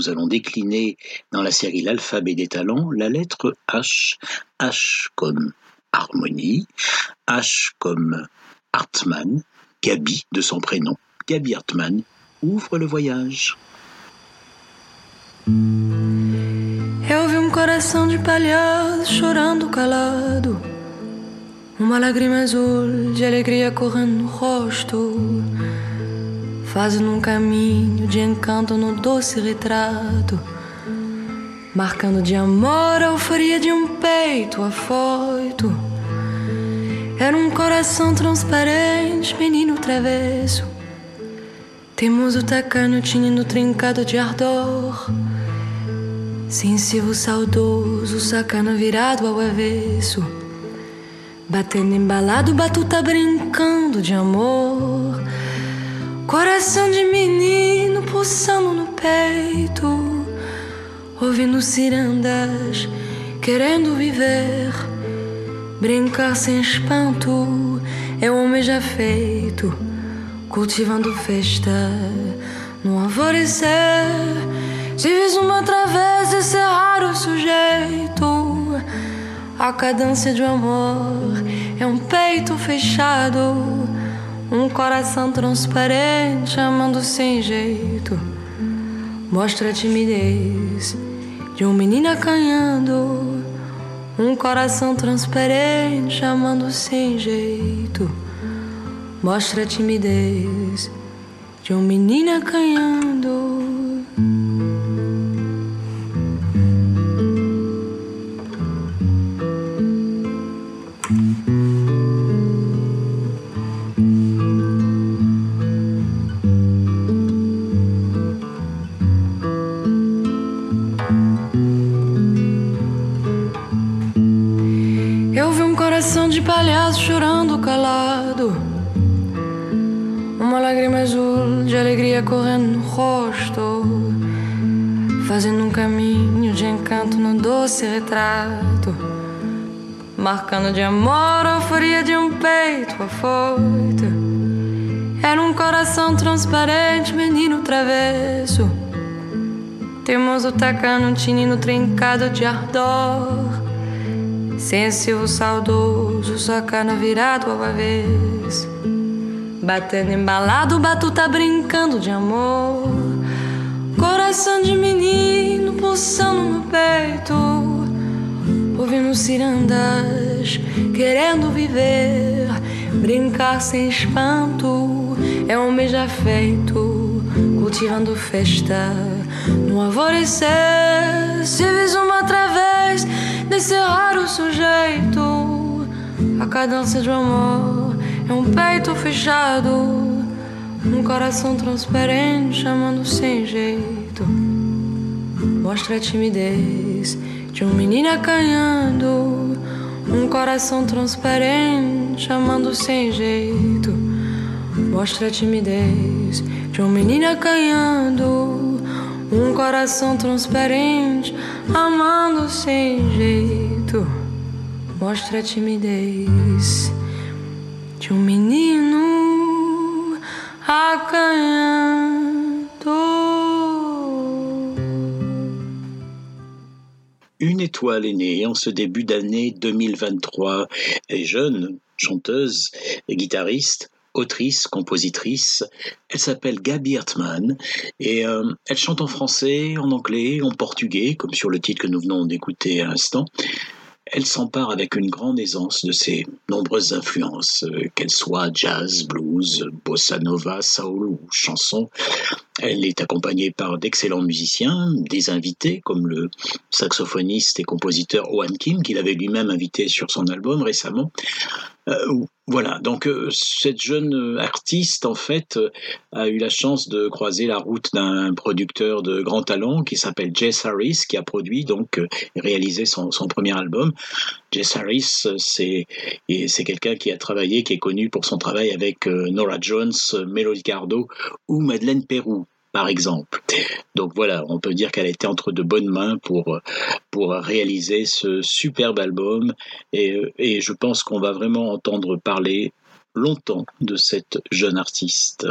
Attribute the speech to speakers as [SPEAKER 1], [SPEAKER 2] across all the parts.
[SPEAKER 1] nous allons décliner dans la série L'alphabet des talents la lettre H. H comme harmonie, H comme Hartmann, Gabi de son prénom. Gabi Hartmann ouvre le voyage.
[SPEAKER 2] Eu vi um coração de palhaço chorando calado. Uma lágrima azul de alegria correndo no rosto. Fazendo um caminho de encanto no doce retrato. Marcando de amor a euforia de um peito afoito. Era um coração transparente, menino travesso. Teimoso tacanho, tinindo trincado de ardor. Sensível, saudoso, sacana virado ao avesso. Batendo embalado, batuta brincando de amor. Coração de menino pulsando no peito. Ouvindo cirandas, querendo viver. Brincar sem espanto, é um homem já feito. Cultivando festa no alvorecer. Vis uma travessa, esse é raro sujeito. A cadência de um amor é um peito fechado. Um coração transparente, amando sem jeito. Mostra a timidez de um menino acanhando. Um coração transparente, amando sem jeito. Mostra a timidez de um menino acanhando. Correndo no rosto. Fazendo um caminho de encanto no doce retrato. Marcando de amor a euforia de um peito afoito. Era um coração transparente, menino travesso. Teimoso tacando, tinino trincado de ardor. Sensível, saudoso, sacana virado ao avesso. Batendo embalado, batuta brincando de amor. Coração de menino pulsando no peito. Ouvindo cirandas, querendo viver. Brincar sem espanto, é um mês já feito. Cultivando festa no alvorecer. Se vis uma através desse raro sujeito. A cadência de amor é um peito fechado. Um coração transparente, amando sem jeito. Mostra a timidez de um menino acanhando. Um coração transparente, amando sem jeito. Mostra a timidez de um menino acanhando. Um coração transparente, amando sem jeito. Mostra a timidez
[SPEAKER 1] Une étoile est née en ce début d'année 2023. Elle est jeune, chanteuse, guitariste, autrice, compositrice. Elle s'appelle Gabi Hartmann et euh, elle chante en français, en anglais, en portugais, comme sur le titre que nous venons d'écouter à l'instant. Elle s'empare avec une grande aisance de ses nombreuses influences, euh, qu'elles soient jazz, blues, bossa nova, soul ou chansons.
[SPEAKER 3] Elle est accompagnée par d'excellents musiciens, des invités comme le saxophoniste et compositeur Owen Kim, qu'il avait lui-même invité sur son album récemment. Euh, voilà, donc euh, cette jeune artiste, en fait, euh, a eu la chance de croiser la route d'un producteur de grand talent qui s'appelle Jess Harris, qui a produit, donc, réalisé son, son premier album. Jess Harris, c'est quelqu'un qui a travaillé, qui est connu pour son travail avec Nora Jones, Melody Cardo ou Madeleine Perrou par exemple. Donc voilà, on peut dire qu'elle était entre de bonnes mains pour, pour réaliser ce superbe album et, et je pense qu'on va vraiment entendre parler longtemps de cette jeune artiste.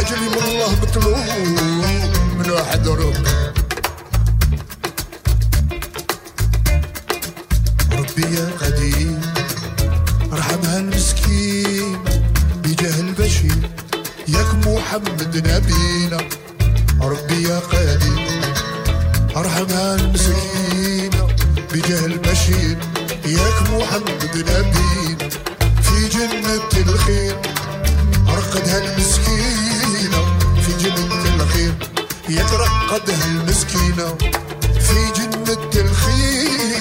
[SPEAKER 3] أجلي من الله مطلوب من واحد رب ربي يا قديم ارحم هالمسكين بجاه البشير ياك محمد نبينا. ربي يا قديم ارحم هالمسكينة بجاه البشير ياك محمد نبينا. في جنة الخير. يترقدها المسكينة في جنة الخير يترقدها المسكينة في جنة الخير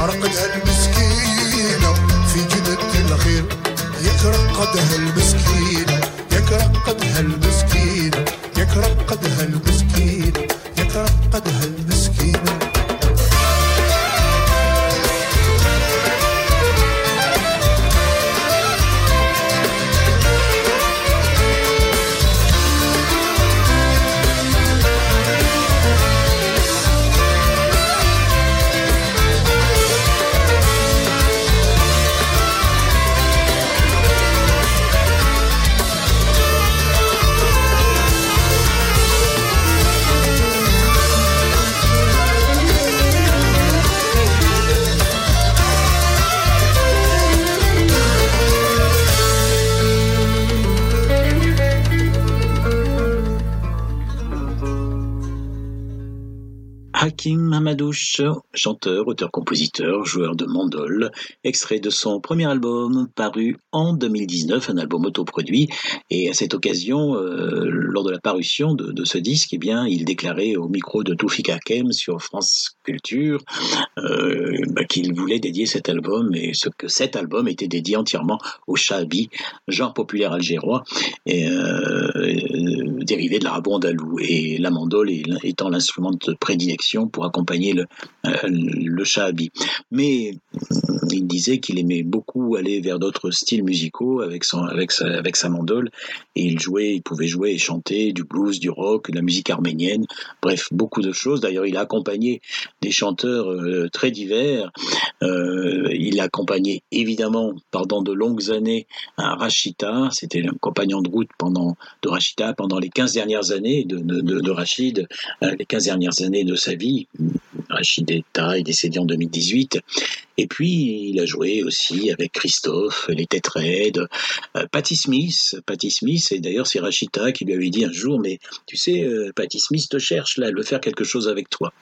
[SPEAKER 3] رقدها المسكينة في جنة الخير يترقدها المسكينة يترقدها المسكينة يترقدها المسكينة
[SPEAKER 1] Hakim Hamadouche, chanteur, auteur-compositeur, joueur de mandole, extrait de son premier album paru en 2019, un album autoproduit. Et à cette occasion, euh, lors de la parution de, ce disque, eh il déclarait au micro de Toufik Hakem sur France Culture euh, bah, qu'il voulait dédier cet album et que cet album était dédié entièrement au shabi, genre populaire algérois, euh, dérivé de l'arabe andalou. Et la mandole étant l'instrument de prédilection pour accompagner le, euh, le shahabi. Mais il disait qu'il aimait beaucoup aller vers d'autres styles musicaux avec, son, avec, sa, avec sa mandole. Il jouait, il pouvait jouer et chanter du blues, du rock, de la musique arménienne, bref, beaucoup de choses. D'ailleurs, il a accompagné des chanteurs euh, très divers. il a accompagné évidemment pendant de longues années un Rachida, c'était un compagnon de route pendant, de Rachida pendant les 15 dernières années de, de, de Rachid, les 15 dernières années de sa vie. Rachid Etta est décédé en 2018. Et puis, il a joué aussi avec Christophe, les Têtes euh, Patti Smith. Patti Smith, et d'ailleurs, c'est Rachida qui lui avait dit un jour, mais tu sais, euh, Patti Smith te cherche là, elle veut faire quelque chose avec toi.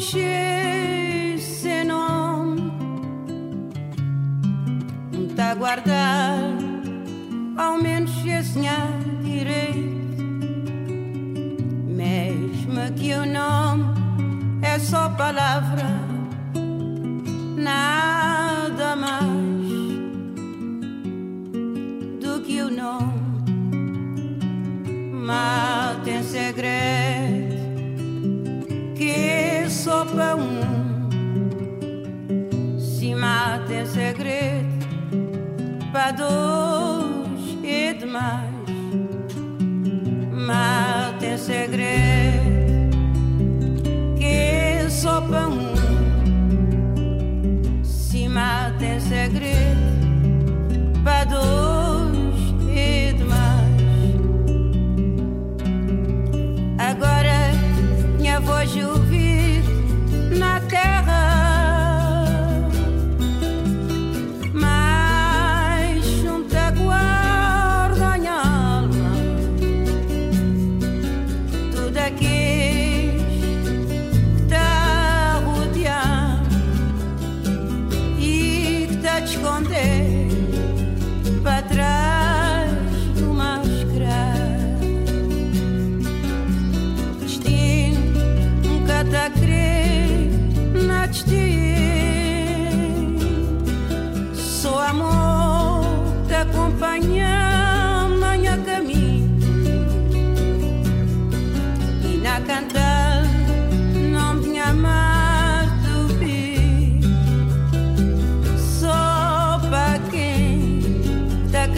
[SPEAKER 4] Consciência nome tá guardar ao menos esse direito. Mesmo que o nome é só palavra nada segredo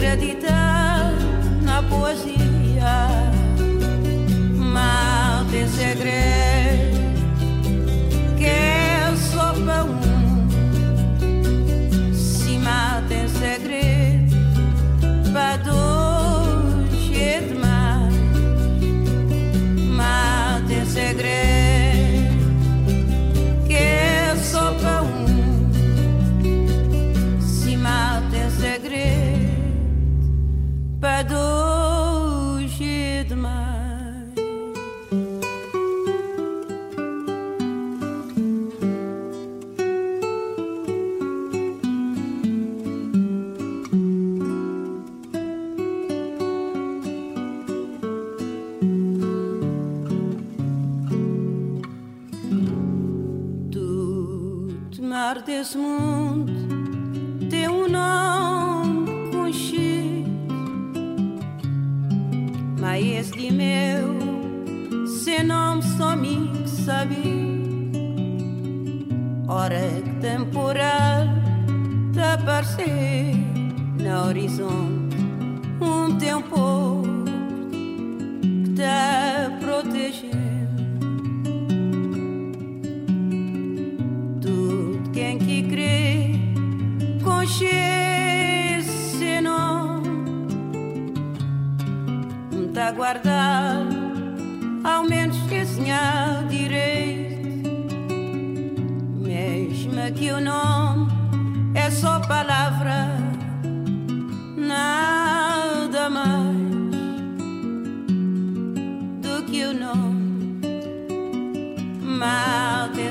[SPEAKER 4] acreditar na poesia sabe.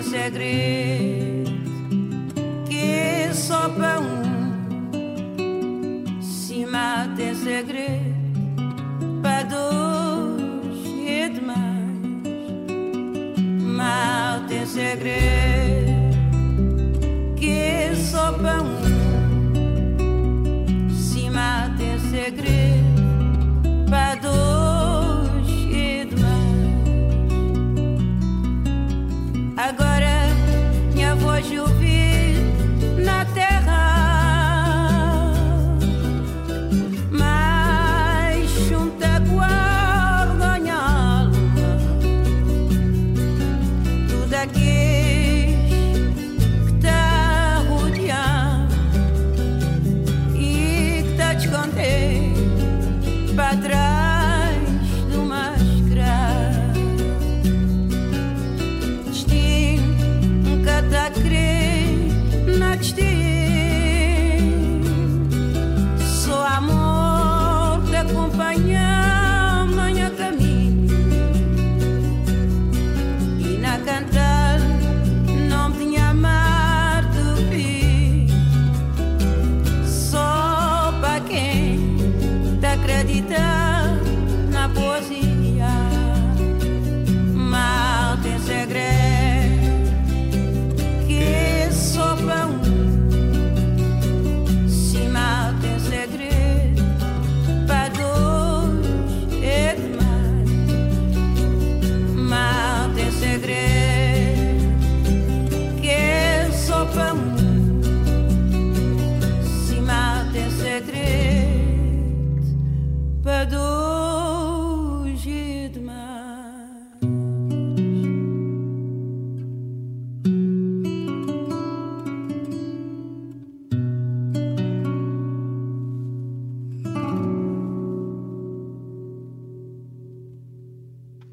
[SPEAKER 4] Segredo que só para um se mal tem segredo para dois e demais. Mal tem segredo que só para um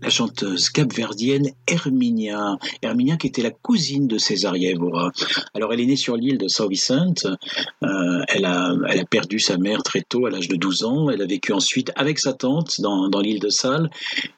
[SPEAKER 1] la chanteuse capverdienne Herminia. Herminia qui était la cousine de Césaria Evora. Alors elle est née sur l'île de Saint Vicent. Euh, elle, a, elle a perdu sa mère très tôt, à l'âge de 12 ans. Elle a vécu ensuite avec sa tante dans, dans l'île de Salles.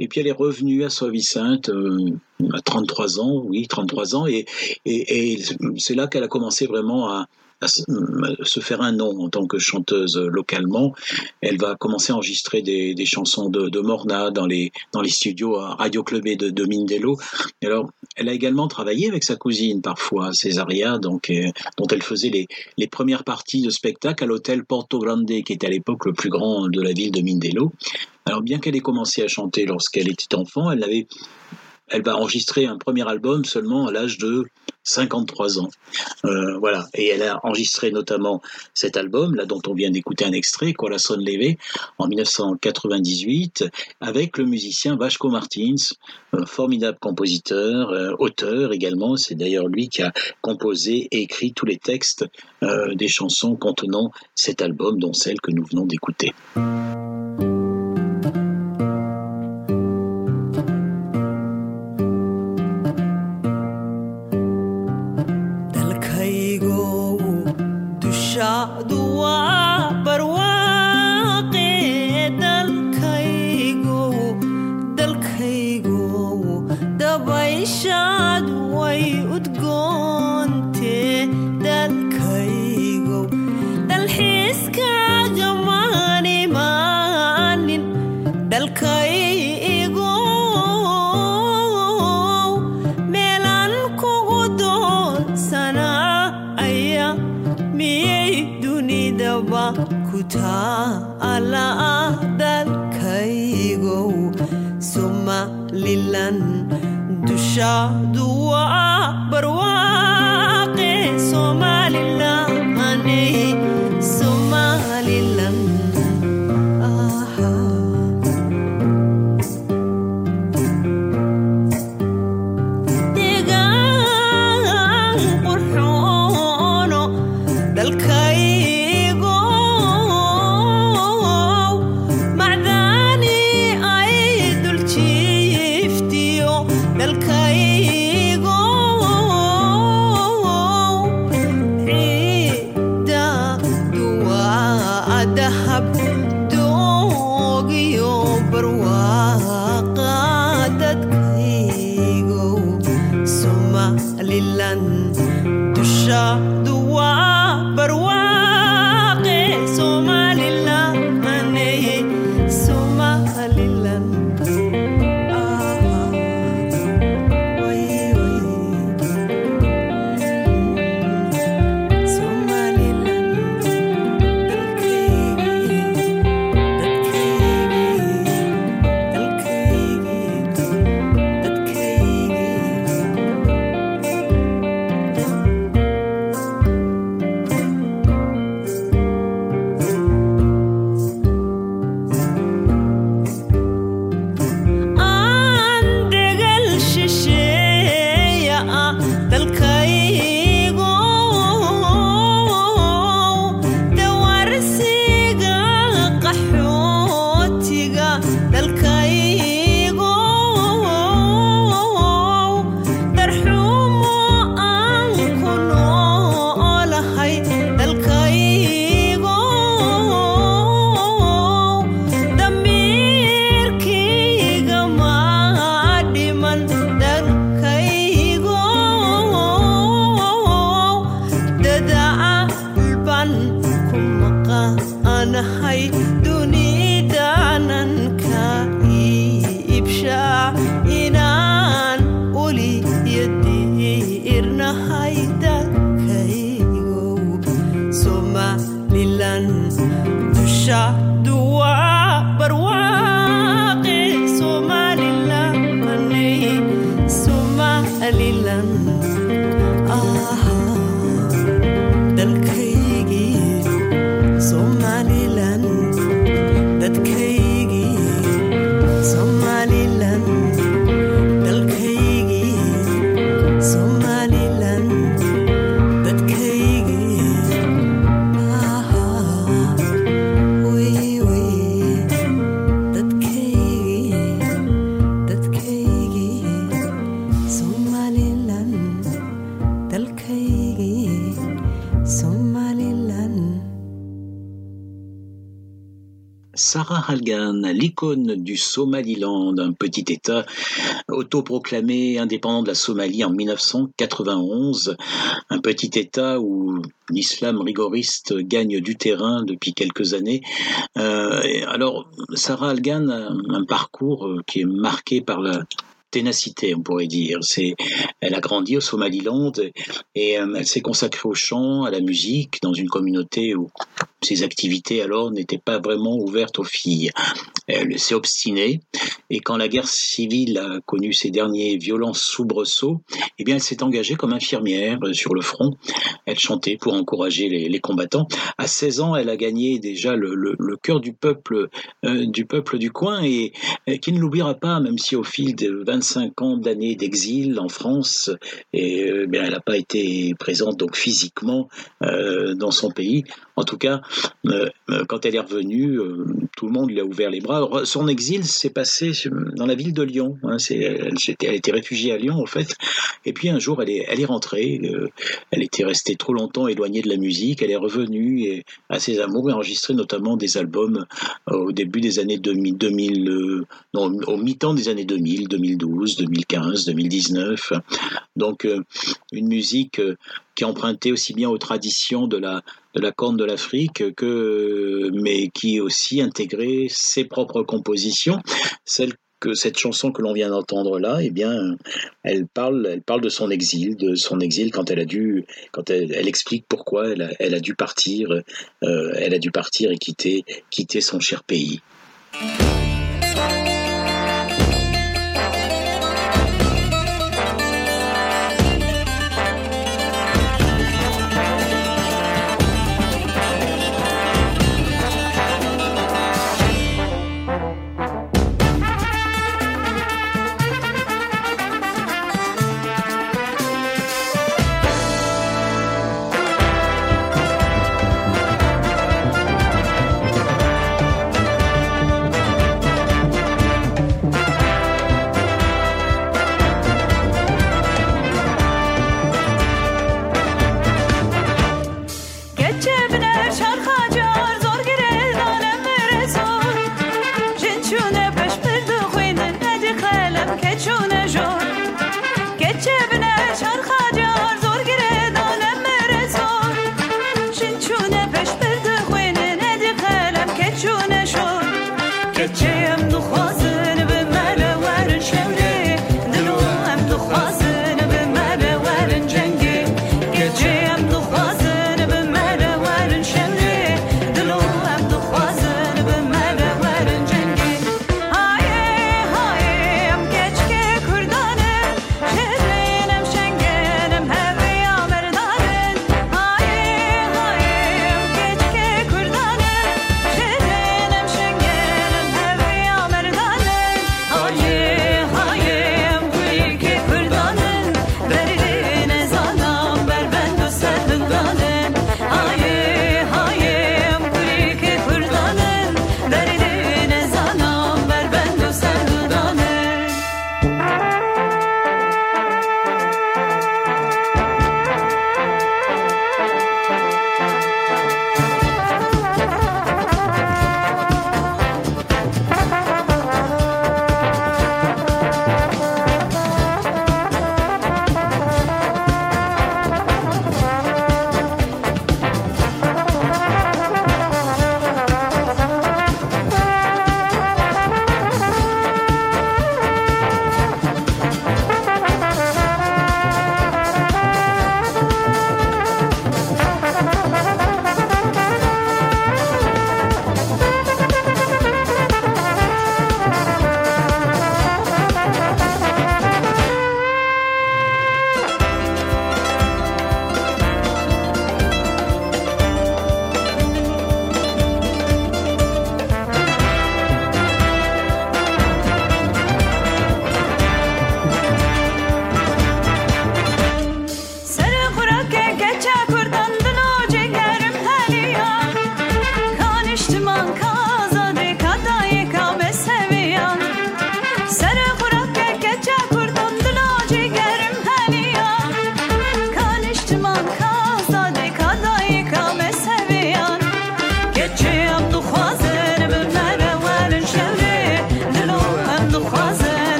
[SPEAKER 1] Et puis elle est revenue à Saint Vicent euh, à 33 ans, oui, 33 ans. Et, et, c'est là qu'elle a commencé vraiment à se faire un nom en tant que chanteuse localement. Elle va commencer à enregistrer des, des chansons de, Morna dans les, dans les studios à Radio Club de, de Mindelo. Alors, elle a également travaillé avec sa cousine parfois, Césaria, donc, euh, dont elle faisait les, les premières parties de spectacle à l'hôtel Porto Grande, qui était à l'époque le plus grand de la ville de Mindelo. Alors, bien qu'elle ait commencé à chanter lorsqu'elle était enfant, elle avait elle va enregistrer un premier album seulement à l'âge de 53 ans. Euh, voilà. Et elle a enregistré notamment cet album, là dont on vient d'écouter un extrait, Corazon Leve, en 1998, avec le musicien Vasco Martins, un formidable compositeur, euh, auteur également. C'est d'ailleurs lui qui a composé et écrit tous les textes euh, des chansons contenant cet album, dont celle que nous venons d'écouter.
[SPEAKER 5] 家。
[SPEAKER 1] Sarah Halgan, l'icône du Somaliland, un petit État autoproclamé indépendant de la Somalie en 1991, un petit État où l'islam rigoriste gagne du terrain depuis quelques années. Euh, alors, Sarah Halgan a un parcours euh, qui est marqué par la ténacité, on pourrait dire. C'est, elle a grandi au Somaliland et euh, elle s'est consacrée au chant, à la musique, dans une communauté où ses activités alors n'étaient pas vraiment ouvertes aux filles. Elle s'est obstinée et quand la guerre civile a connu ses derniers violents soubresauts, eh bien elle s'est engagée comme infirmière sur le front. Elle chantait pour encourager les, combattants. À 16 ans, elle a gagné déjà le, cœur du peuple, euh, du peuple du coin et, qui ne l'oubliera pas, même si au fil de 25 ans d'années d'exil en France, et, euh, bien, elle n'a pas été présente donc physiquement euh, dans son pays. En tout cas, euh, quand elle est revenue, euh, tout le monde lui a ouvert les bras. Son exil s'est passé dans la ville de Lyon. Hein, elle, était réfugiée à Lyon, en fait. Et puis un jour, elle est, rentrée. Euh, elle était restée trop longtemps éloignée de la musique. Elle est revenue et, à ses amours et enregistré notamment des albums au début des années 2000, 2000 non, au mi-temps des années 2000, 2012, 2015, 2019. Donc euh, une musique qui est empruntée aussi bien aux traditions de la de la corne de l'Afrique que mais qui aussi intégrait ses propres compositions, celles
[SPEAKER 6] que cette chanson que l'on vient d'entendre là, eh bien, elle parle, elle parle de son exil, de son exil quand elle a dû, quand elle, elle explique pourquoi elle a, elle a dû partir, euh, elle a dû partir et quitter, quitter son cher pays.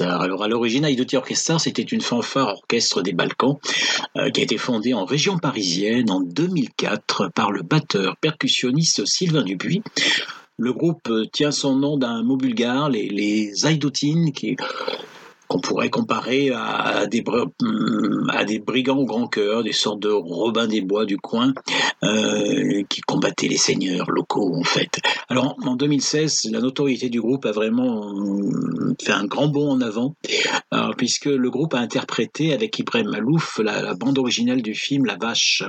[SPEAKER 6] Alors à l'origine, Haïdouti Orchestra, c'était une fanfare orchestre des Balkans euh, qui a été fondée en région parisienne en 2004 par le batteur percussionniste Sylvain Dupuis. Le groupe tient son nom d'un mot bulgare, les, les qui qu'on pourrait comparer à des, des brigands au grand cœur, des sortes de Robin des Bois du coin, euh, qui combattaient les seigneurs locaux en fait. Alors en 2016, la notoriété du groupe a vraiment euh, fait un grand bond en avant, euh, puisque le groupe a interprété avec Ibrahim Malouf la, bande originale du film La Vache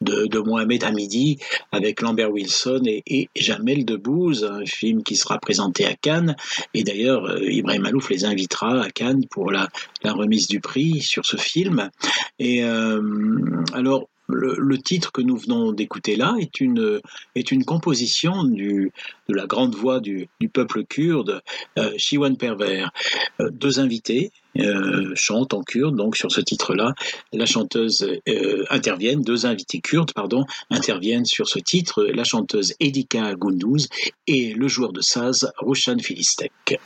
[SPEAKER 6] de, Mohamed Hamidi, avec Lambert Wilson et, Jamel Debbouze, un film qui sera présenté à Cannes. Et d'ailleurs, Ibrahim Malouf les invitera à Cannes
[SPEAKER 1] Pour la, remise du prix sur ce film. Et alors, le, titre que nous venons d'écouter là est une, est une composition du, de la grande voix du, peuple kurde, euh, Shiwan Perver. Euh, deux invités euh, chantent en kurde, donc sur ce titre-là, la chanteuse euh, interviennent, deux invités kurdes, pardon, interviennent sur ce titre, la chanteuse Edika Gunduz et le joueur de saz Rushan Filistek.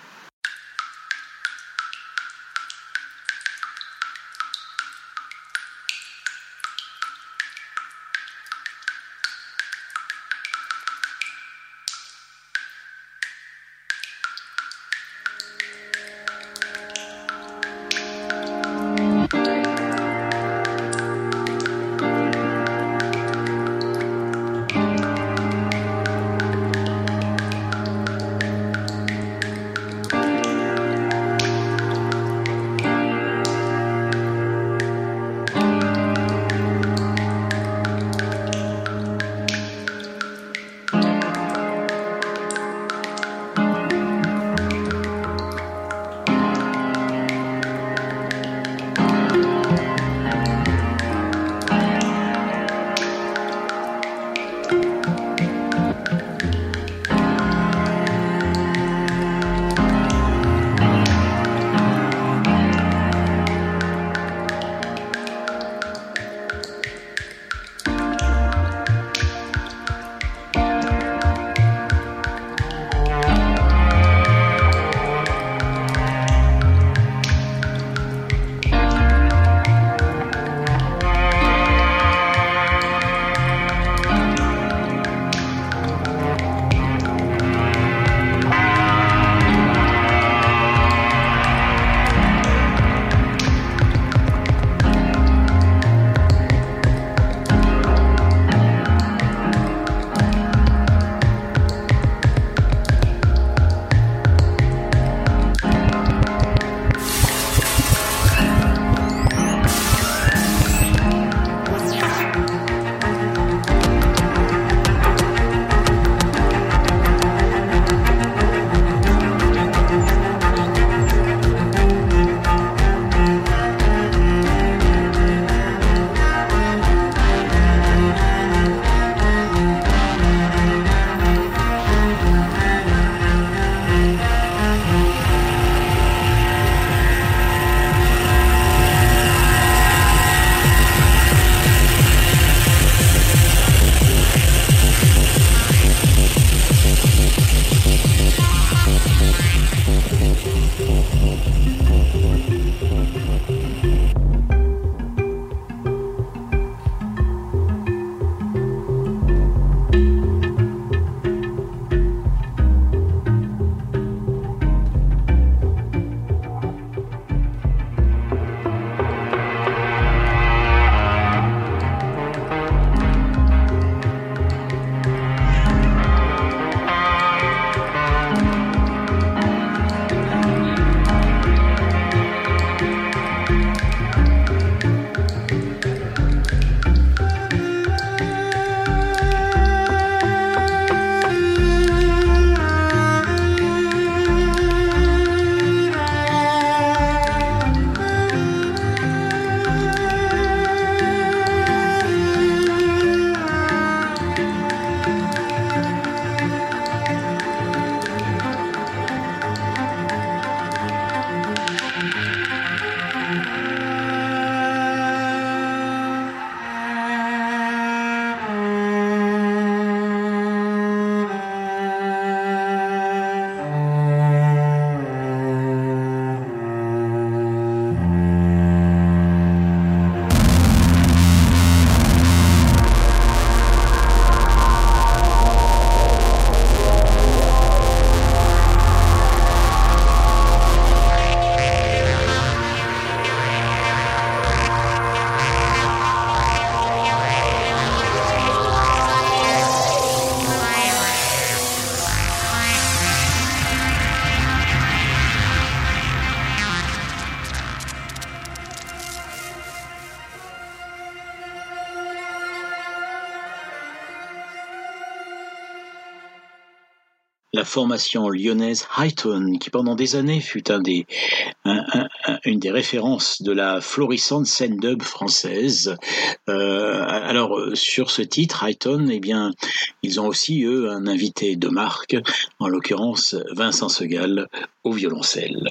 [SPEAKER 7] Formation lyonnaise Highton, qui pendant des années fut une des références de la florissante scène dub française. Euh, alors sur ce titre, Highton, eh bien, ils ont aussi eux un invité de marque, en l'occurrence Vincent Segal au violoncelle.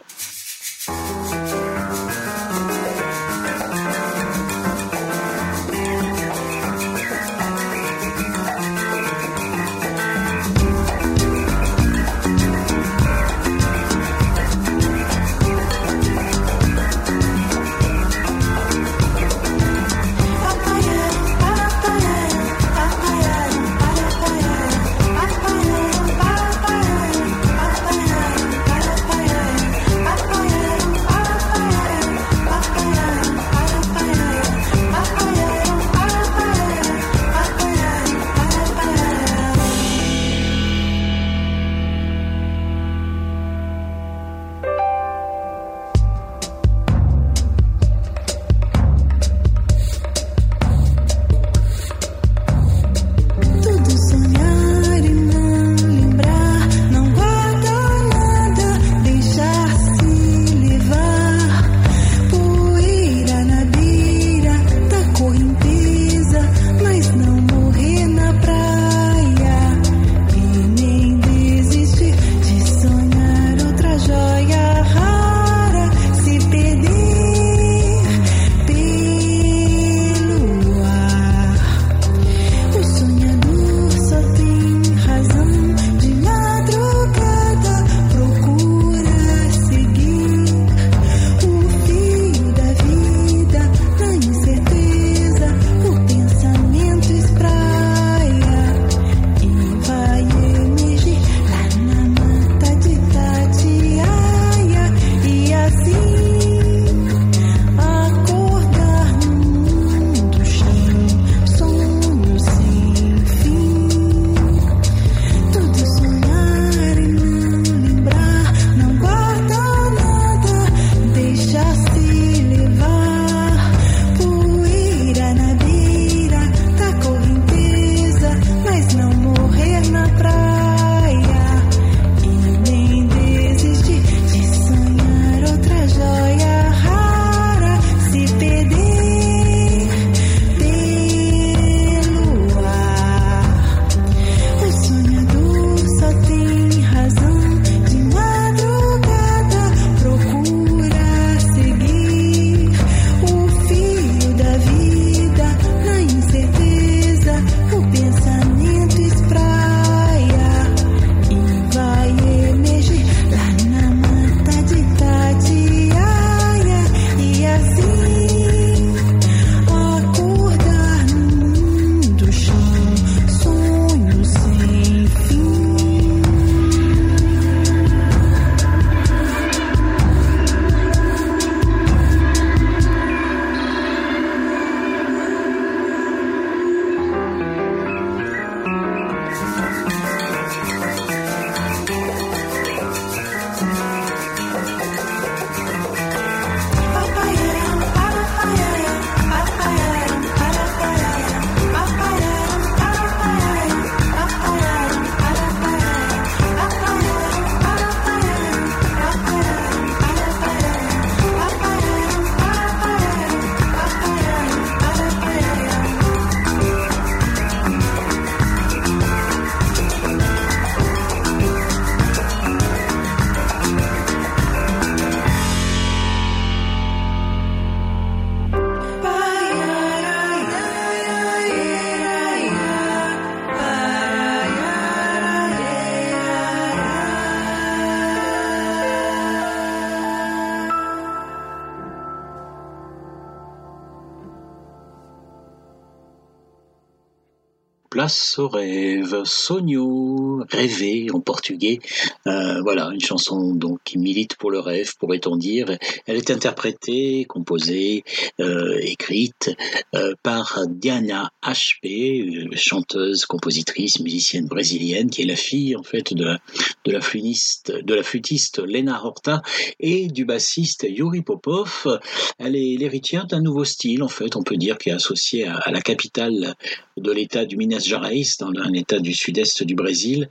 [SPEAKER 7] Place au rêve, sonho, rêver en portugais. Euh, voilà, une chanson donc qui milite pour le rêve, pourrait-on dire. Elle est interprétée, composée, euh, écrite euh, par Diana HP, chanteuse, compositrice, musicienne brésilienne, qui est la fille en fait de la de la flûtiste, de la flûtiste Lena Horta et du bassiste Yuri Popov. Elle est l'héritière d'un nouveau style en fait, on peut dire, qui est associé à, à la capitale
[SPEAKER 8] de l'État du Minas Gerais, dans un État du sud-est du Brésil,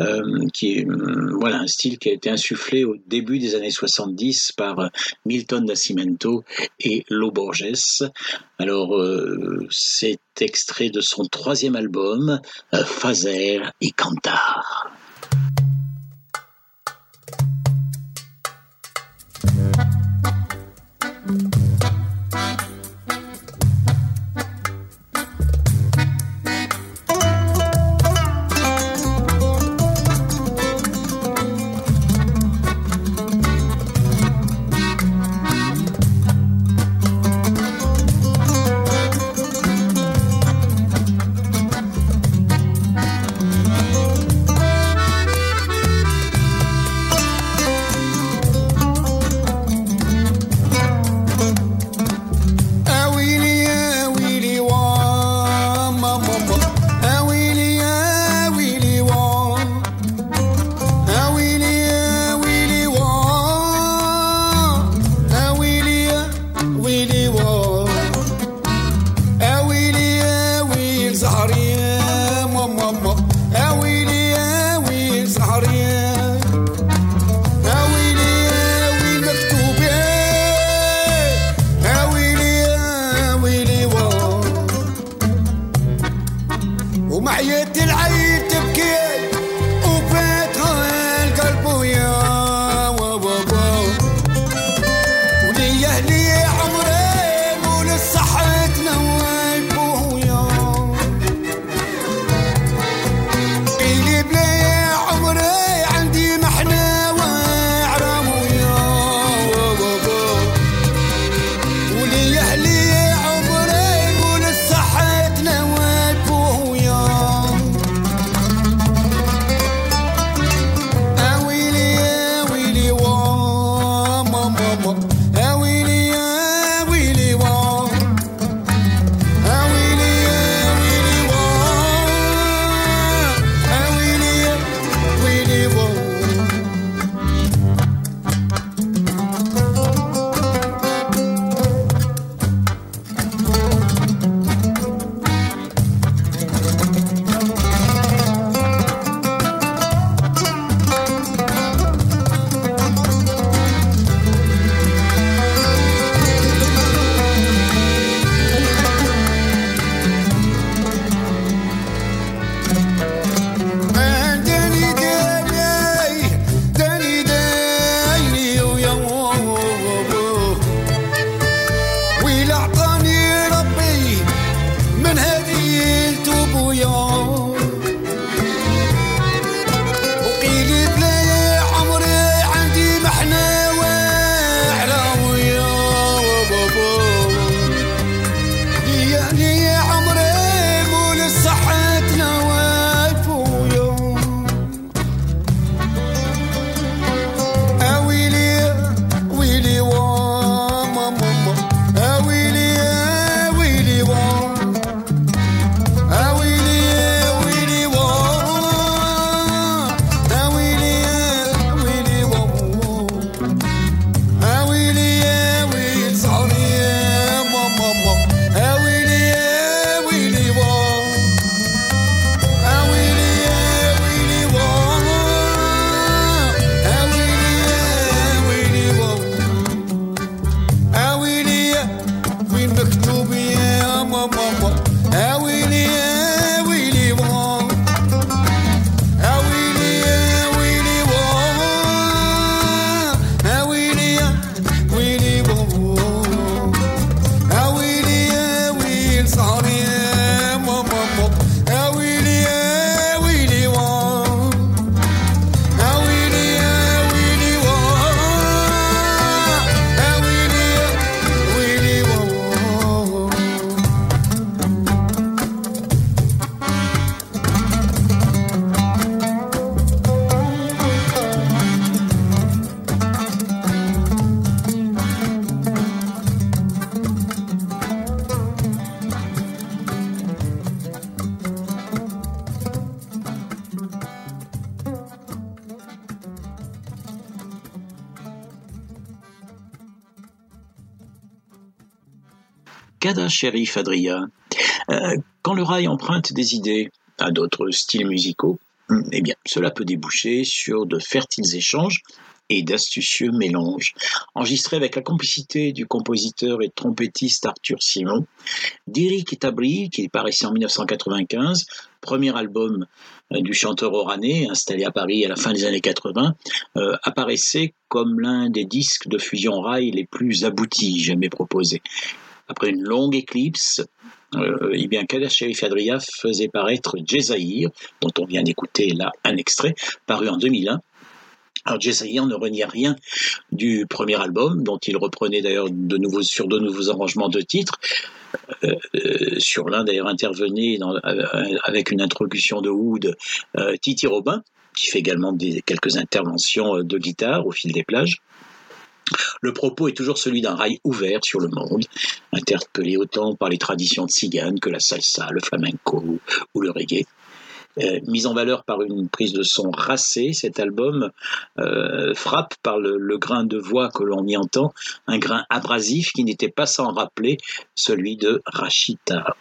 [SPEAKER 8] euh, qui est euh, voilà un style qui a été insufflé au début des années 70 par Milton Nascimento et Lo Borges. Alors c'est extrait de son troisième album, Fazer et Cantar. Kada Sherif Adria,
[SPEAKER 1] Euh, quand le rail emprunte des idées à d'autres styles musicaux, eh bien, cela peut déboucher sur de fertiles échanges et d'astucieux mélanges. Enregistré avec la complicité du compositeur et trompettiste Arthur Simon, d'Eric Tabri, qui paraissait en 1995, premier album euh, du chanteur oranais, installé à Paris à la fin des années 80, euh, apparaissait comme l'un des disques de fusion rail les plus aboutis jamais proposés. Après une longue éclipse, euh, eh bien, faisait paraître Jezaïr, dont on vient d'écouter là un extrait, paru en 2001, alors Jessayer ne renie rien du premier album, dont il reprenait d'ailleurs de sur de nouveaux arrangements de titres. Euh, euh, sur l'un d'ailleurs intervenait euh, avec une introduction de Wood, Titi Robin, qui fait également quelques interventions de guitare au fil des plages. Le propos est toujours celui d'un rail ouvert sur le monde, interpellé autant par les traditions tziganes que la salsa, le flamenco ou le reggae. Euh, mise en valeur par une prise de son racée, cet album euh, frappe par le, grain de voix que l'on y entend, un grain abrasif qui n'était pas sans rappeler celui de Rachita.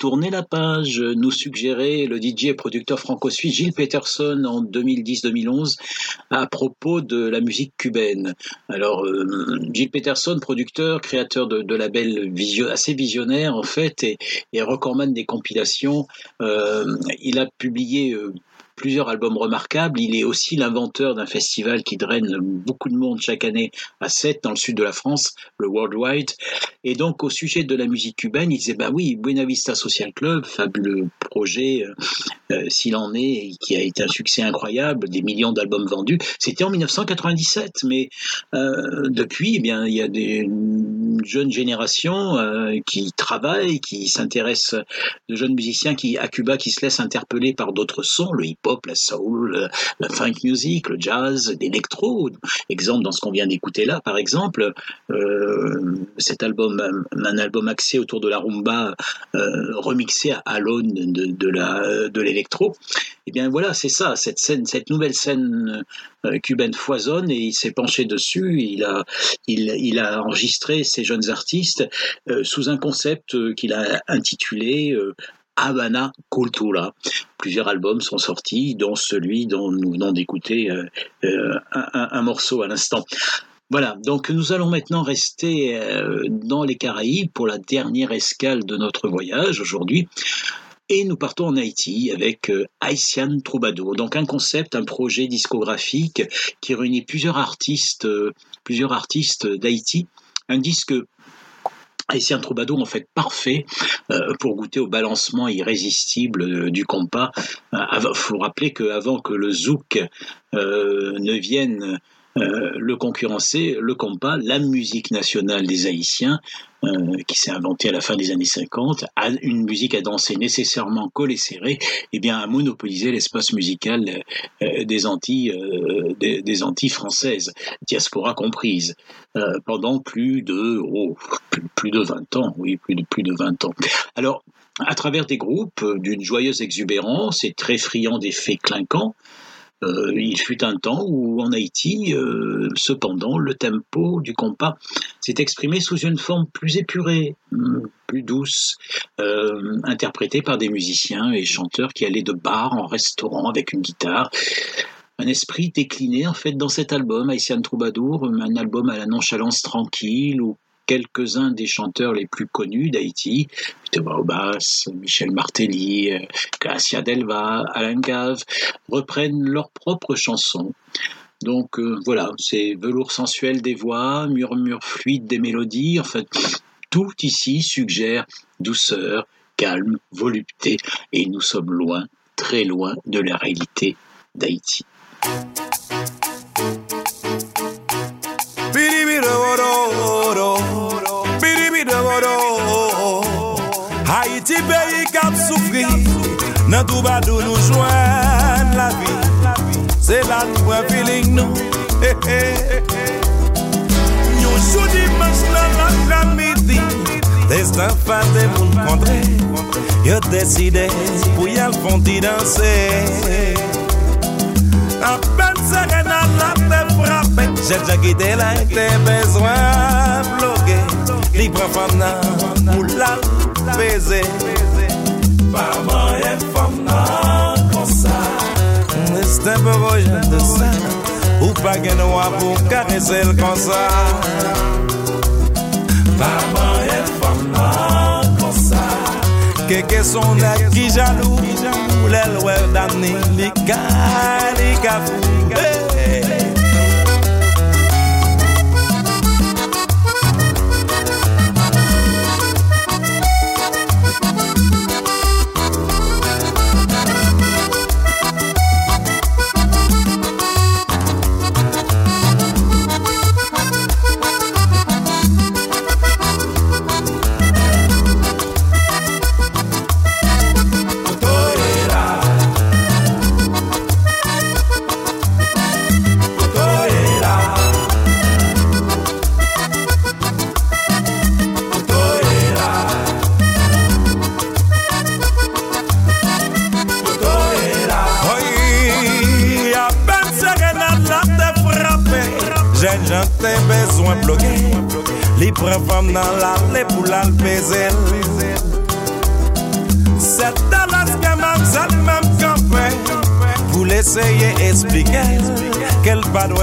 [SPEAKER 1] Tourner la page, nous suggérait le DJ et producteur franco-suisse Gilles Peterson en 2010-2011 à propos de la musique cubaine. Alors, euh, Gilles Peterson, producteur, créateur de, de labels assez visionnaires en fait, et, et recordman des compilations, euh, il a publié euh, plusieurs albums remarquables. Il est aussi l'inventeur d'un festival qui draine beaucoup de monde chaque année à Sète, dans le sud de la France, le Worldwide. Et donc, au sujet de la musique cubaine, il disait, bah oui, Buena Vista Social Club, fabuleux projet, euh, euh, s'il en est, qui a été un succès incroyable, des millions d'albums vendus. C'était en 1997, mais euh, depuis, eh bien, il y a des jeunes générations qui travaillent, qui s'intéressent, de jeunes musiciens qui, à Cuba, qui se laissent interpeller par d'autres sons, le hip-hop, la soul, la funk music, le jazz, l'électro. Exemple dans ce qu'on vient d'écouter là, par exemple, euh, cet album, un album axé autour de la rumba, euh, remixé à l'aune de, de, l'électro. Et eh bien voilà, c'est ça, cette scène, cette nouvelle scène euh, cubaine foisonne et il s'est penché dessus. Il a, il a enregistré ces jeunes artistes sous un concept qu'il a intitulé Havana Cultura. Plusieurs albums sont sortis, dont celui dont nous venons d'écouter euh, euh, un, morceau à l'instant. Voilà, donc nous allons maintenant rester euh, dans les Caraïbes pour la dernière escale de notre voyage aujourd'hui. Et nous partons en Haïti avec Haitian Troubadour. Donc un concept, un projet discographique qui réunit plusieurs artistes, plusieurs artistes d'Haïti. Un disque et c'est un troubadour en fait parfait euh, pour goûter au balancement irrésistible euh, du compas. Il euh, faut rappeler qu'avant que le zouk ne vienne le concurrencer, le compas, la musique nationale des Haïtiens, euh, qui s'est inventé à la fin des années 50, a une musique à danser nécessairement collée serrée, eh bien a monopolisé l'espace musical euh, des Antilles, euh, des, Antilles françaises, diaspora comprise, pendant plus de oh, plus, de 20 ans, oui, plus de plus de 20 ans. Alors à travers des groupes d'une joyeuse exubérance et très friand d'effets clinquants, euh, il fut un temps où en Haïti, euh, cependant, le tempo du compas s'est exprimé sous une forme plus épurée, hmm, plus douce, euh, interprétée par des musiciens et chanteurs qui allaient de bar en restaurant avec une guitare. Un esprit décliné en fait dans cet album, Haïtian Troubadour, un album à la nonchalance tranquille où quelques-uns des chanteurs les plus connus d'Haïti, Peter Baobas, Michel Martelly, Cassia Delva, Alain Gave, reprennent leurs propres chansons. Donc euh, voilà, c'est velours sensuel des voix, murmure fluide des mélodies, en fait, tout ici suggère douceur, calme, volupté, et nous sommes loin, très loin de la réalité d'Haïti.
[SPEAKER 9] ti peyi kap soufri Nan tou badou nou jwen la vi. Se la nou wè feeling nou Yon chou dimans nan la kamidi Destan fate moun kondre Yo deside pou yal fonti danse. Apen sere nan la te frape Jel jakite la te bezwen bloke Li prefam nan ou la Beze. Paman e fom nan konsa Nestan pe vojan de sa. Ou pa gen wapou karese l konsa Paman e fom nan konsa Keke son ak ki jalou Ou lel wè dani Li ka, li ka fou. Hey, hey!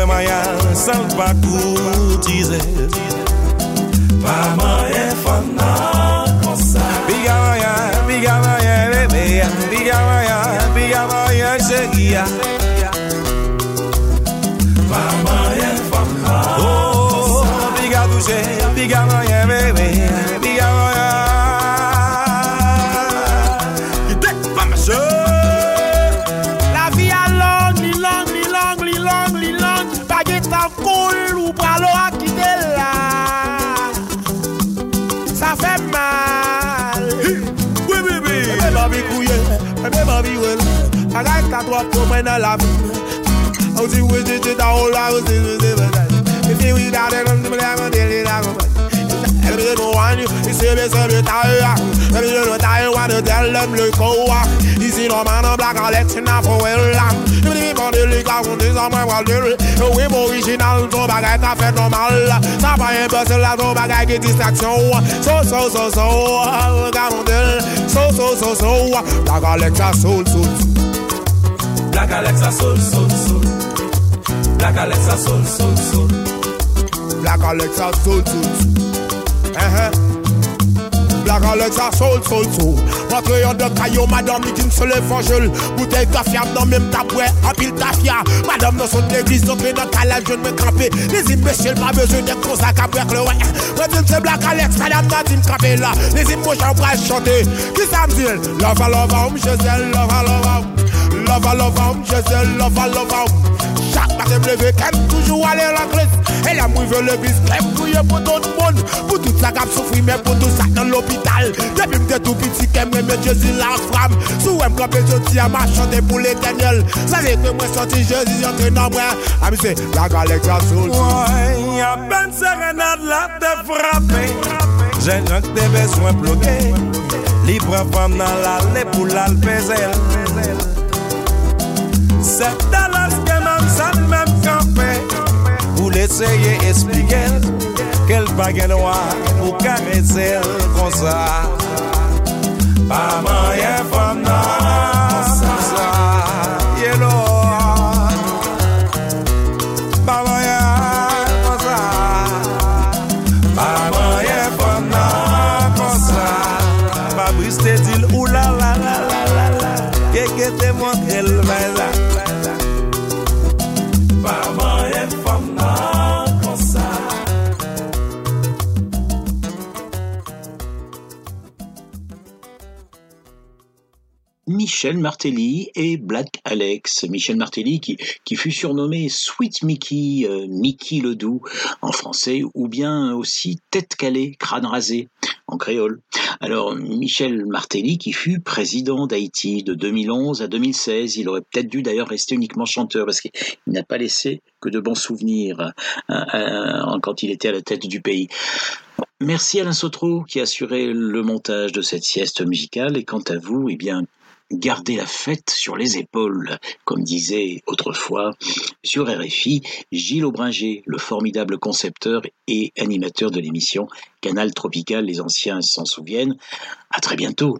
[SPEAKER 9] maya Sal pa koutize Mama é e fana konsa Biga maya, biga maya bebe Biga maya, biga maya chegia Mama é e fana konsa Biga touche, biga
[SPEAKER 3] maya bebe up for my life. I was with it, the whole I was in the day. If you read out and I'm the man, daily, I'm a man. Every little one, you see me, see me, tired. Every little time, want to tell them, look, oh, you see no man, I'm black, I'll let you know for well. You believe on the league, I want this on my wall, little. The way original, so bag, I can't feel normal. Stop by a person, I don't bag, I get distraction. So, so, so, so, I got on the so, so, so, so, black, I'll let your soul, soul, soul.
[SPEAKER 9] Black Alexa sol sol sol Black Alexa sol sol sol
[SPEAKER 3] Black Alexa sol sol sol Ehe uh-huh. Black Alexa sol sol sol Rentre yon de kayo, madame li kin se le fanjel Bouteille kafya, nan menm tabwe, apil tafya Madame nan son neglis, rentre nan kalal, jen men kampe Les im mesil, ma bezou den konsa kapwek le wè Mwen tim se Black Alex, madame nan tim kampe la Les im mouch an prej chante Ki sa mzil? Lova lova oum, je zel, lova lova oum love a love am, jese love a love am Chak maten mleve kem, toujou ale l'anglis E la mou ve le bis, kem kouye pou tout moun Pou tout sa kap soufri, men pou tout sa nan l'opital Depi mte tou piti kem, men men jesi la fram Sou em klope joti, a ma chante pou l'eternel Sa ve kwe mwen soti, jesi jante nan mwen A mi se, la galek la soul
[SPEAKER 9] Woy, a ben serenade la te frape Jè nèk te beswen ploke Li pran fam nan l'ale pou l'alpezel Sep talas gen nan san mèm kampè Pou l'eseye esplike Kel pa gen wè pou karesel kon sa Pa man yè fòm nan
[SPEAKER 1] Michel Martelly et Black Alex. Michel Martelly qui, fut surnommé Sweet Mickey, euh, Mickey le Doux en français, ou bien aussi Tête calée, crâne rasé en créole. Alors Michel Martelly qui fut président d'Haïti de 2011 à 2016, il aurait peut-être dû d'ailleurs rester uniquement chanteur parce qu'il n'a pas laissé que de bons souvenirs euh, euh, quand il était à la tête du pays. Merci Alain Sotro qui a assuré le montage de cette sieste musicale et quant à vous, eh bien, gardez la fête sur les épaules, comme disait autrefois sur RFI Gilles Aubringer, le formidable concepteur et animateur de l'émission Canal Tropical, les anciens s'en souviennent. À très bientôt.